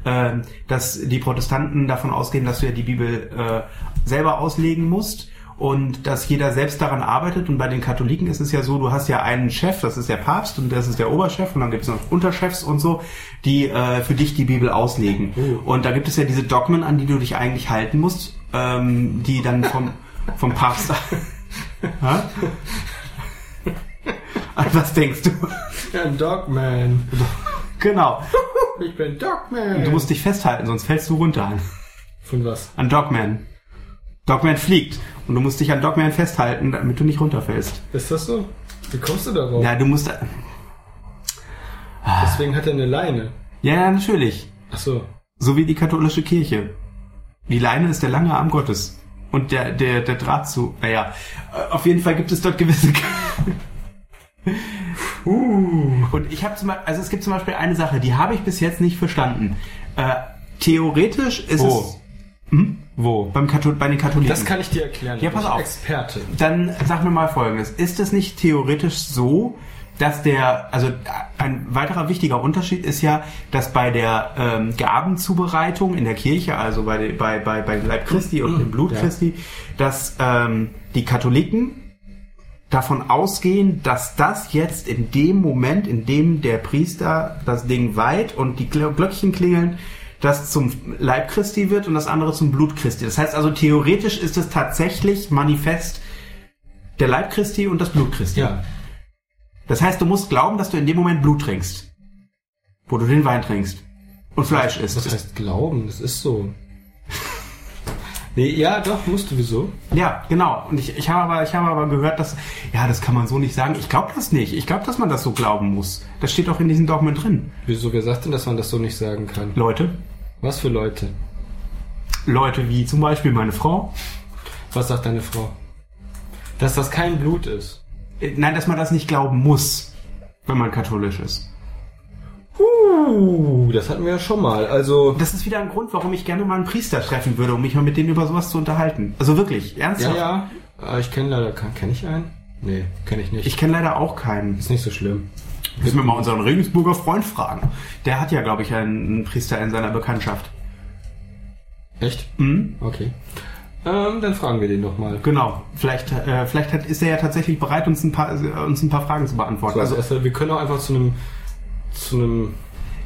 ähm, dass die Protestanten davon ausgehen, dass du ja die Bibel äh, selber auslegen musst und dass jeder selbst daran arbeitet. Und bei den Katholiken ist es ja so, du hast ja einen Chef, das ist der Papst und das ist der Oberchef und dann gibt es noch Unterchefs und so, die äh, für dich die Bibel auslegen. Und da gibt es ja diese Dogmen, an die du dich eigentlich halten musst, ähm, die dann vom, vom Papst... An was denkst du? Ja, Dogman. Genau. Ich bin Dogman. Du musst dich festhalten, sonst fällst du runter. Von was? An Dogman. Dogman fliegt. Und du musst dich an Dogman festhalten, damit du nicht runterfällst. Ist das so? Wie kommst du darauf? Ja, du musst... Deswegen hat er eine Leine. Ja, ja, natürlich. Ach so. So wie die katholische Kirche. Die Leine ist der lange Arm Gottes. Und der, der, der Draht zu... Naja, äh, auf jeden Fall gibt es dort gewisse... uh. Und ich habe zum Beispiel... Also es gibt zum Beispiel eine Sache, die habe ich bis jetzt nicht verstanden. Äh, theoretisch ist Wo? es... Hm? Wo? Beim Kathol bei den Katholiken. Das kann ich dir erklären. Ja, pass auf. Experte. Dann sag mir mal Folgendes. Ist es nicht theoretisch so, dass der, also ein weiterer wichtiger Unterschied ist ja, dass bei der ähm, Gabenzubereitung in der Kirche, also bei, bei, bei, bei Leib Christi und dem Blut Ja. Christi, dass ähm, die Katholiken davon ausgehen, dass das jetzt in dem Moment, in dem der Priester das Ding weiht und die Gl- Glöckchen klingeln, das zum Leib Christi wird und das andere zum Blut Christi. Das heißt also, theoretisch ist es tatsächlich manifest der Leib Christi und das Blut Christi. Ja. Das heißt, du musst glauben, dass du in dem Moment Blut trinkst. Wo du den Wein trinkst. Und Fleisch isst. Das heißt Glauben, das ist so. Nee, ja, doch, musst du, wieso? Ja, genau. Und ich, ich habe aber, ich habe aber gehört, dass, ja, das kann man so nicht sagen. Ich glaube das nicht. Ich glaube, dass man das so glauben muss. Das steht auch in diesen Dogmen drin. Wieso, wer sagt denn, dass man das so nicht sagen kann? Leute, Was für Leute? Leute wie zum Beispiel meine Frau. Was sagt deine Frau? Dass das kein Blut ist. Äh, Nein, dass man das nicht glauben muss, wenn man katholisch ist. Uh, das hatten wir ja schon mal. Also, Das ist wieder ein Grund, warum ich gerne mal einen Priester treffen würde, um mich mal mit denen über sowas zu unterhalten. Also wirklich, ja, ernsthaft. ja. Äh, Ich kenne leider, kenne ich einen? Nee, kenne ich nicht. Ich kenne leider auch keinen. ist nicht so schlimm. Müssen wir mal unseren Regensburger Freund fragen. Der hat ja, glaube ich, einen Priester in seiner Bekanntschaft. Echt? Mhm. Okay. Ähm, dann fragen wir den doch mal. Genau. Vielleicht, äh, vielleicht hat, ist er ja tatsächlich bereit, uns ein paar, uns ein paar Fragen zu beantworten. Also, Also erst, wir können auch einfach zu einem, zu einem,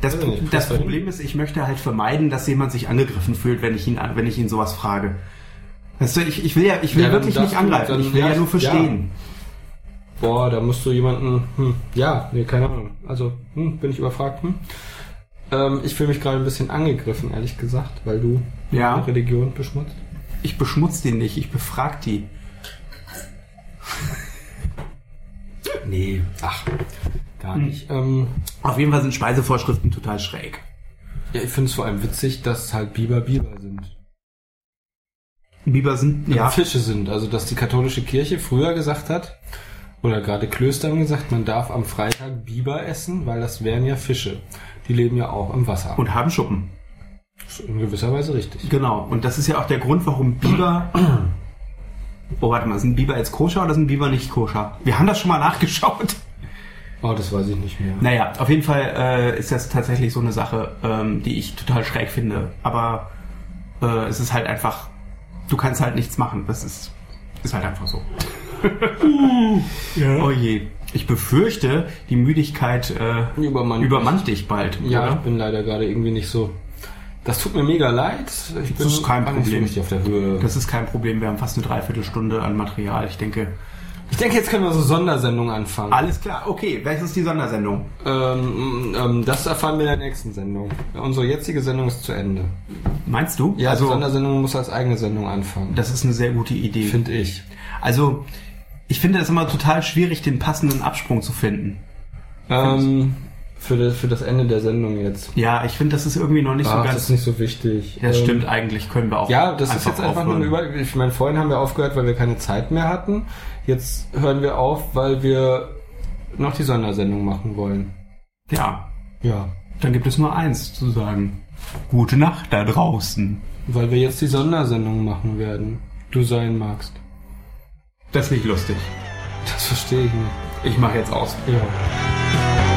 das, nicht, das Priester- Problem ist, ich möchte halt vermeiden, dass jemand sich angegriffen fühlt, wenn ich ihn, wenn ich ihn sowas frage. Weißt du, ich, ich will ja, ich will Ja, wirklich nicht angreifen. ich will ja, ja, nur verstehen. boah, da musst du jemanden, hm, ja, nee, keine Ahnung. Also, hm, bin ich überfragt, hm. Ähm, ich fühle mich gerade ein bisschen angegriffen, ehrlich gesagt, weil du Ja. eine Religion beschmutzt. Ich beschmutze den nicht, ich befrag die. Nee, ach, gar nicht. Ähm, Auf jeden Fall sind Speisevorschriften total schräg. ja, ich finde es vor allem witzig, dass halt Biber Biber sind. Biber sind, ja. ja, Fische sind. Also dass die katholische Kirche früher gesagt hat, oder gerade Klöster haben gesagt, man darf am Freitag Biber essen, weil das wären ja Fische. Die leben ja auch im Wasser. und haben Schuppen. in gewisser Weise richtig. Genau. Und das ist ja auch der Grund, warum Biber. Oh, warte mal, sind Biber jetzt koscher oder sind Biber nicht koscher? Wir haben das schon mal nachgeschaut. Oh, das weiß ich nicht mehr. Naja, auf jeden Fall äh, ist das tatsächlich so eine Sache, ähm, die ich total schräg finde. Aber äh, es ist halt einfach, du kannst halt nichts machen. Das ist, ist halt einfach so. Oh je. Ich befürchte, die Müdigkeit äh, Übermannt. übermannt dich bald. Ja, ich oder? bin leider gerade irgendwie nicht so. Das tut mir mega leid. Ich bin ist kein Problem. auf der Höhe. Das ist kein Problem. Wir haben fast eine Dreiviertelstunde an Material. Ich denke. Ich denke, jetzt können wir so Sondersendungen anfangen. Alles klar. Okay, welches ist die Sondersendung? Ähm, ähm, das erfahren wir in der nächsten Sendung. Unsere jetzige Sendung ist zu Ende. Meinst du? Ja, also die Sondersendung muss als eigene Sendung anfangen. das ist eine sehr gute Idee. finde ich. Also ich finde es immer total schwierig, den passenden Absprung zu finden. Ähm, für, das, für das Ende der Sendung jetzt. Ja, ich finde, das ist irgendwie noch nicht so Ach, ganz. das ist nicht so wichtig. das Ähm, stimmt eigentlich, können wir auch. Ja, das ist jetzt einfach nur aufhören. eine Über... Ich meine, vorhin haben wir aufgehört, weil wir keine Zeit mehr hatten. Jetzt hören wir auf, weil wir noch die Sondersendung machen wollen. Ja, Ja. dann gibt es nur eins zu sagen. Gute Nacht da draußen. Weil wir jetzt die Sondersendung machen werden. Du sein magst. Das ist nicht lustig. Das verstehe ich nicht. Ich mache jetzt aus. Ja.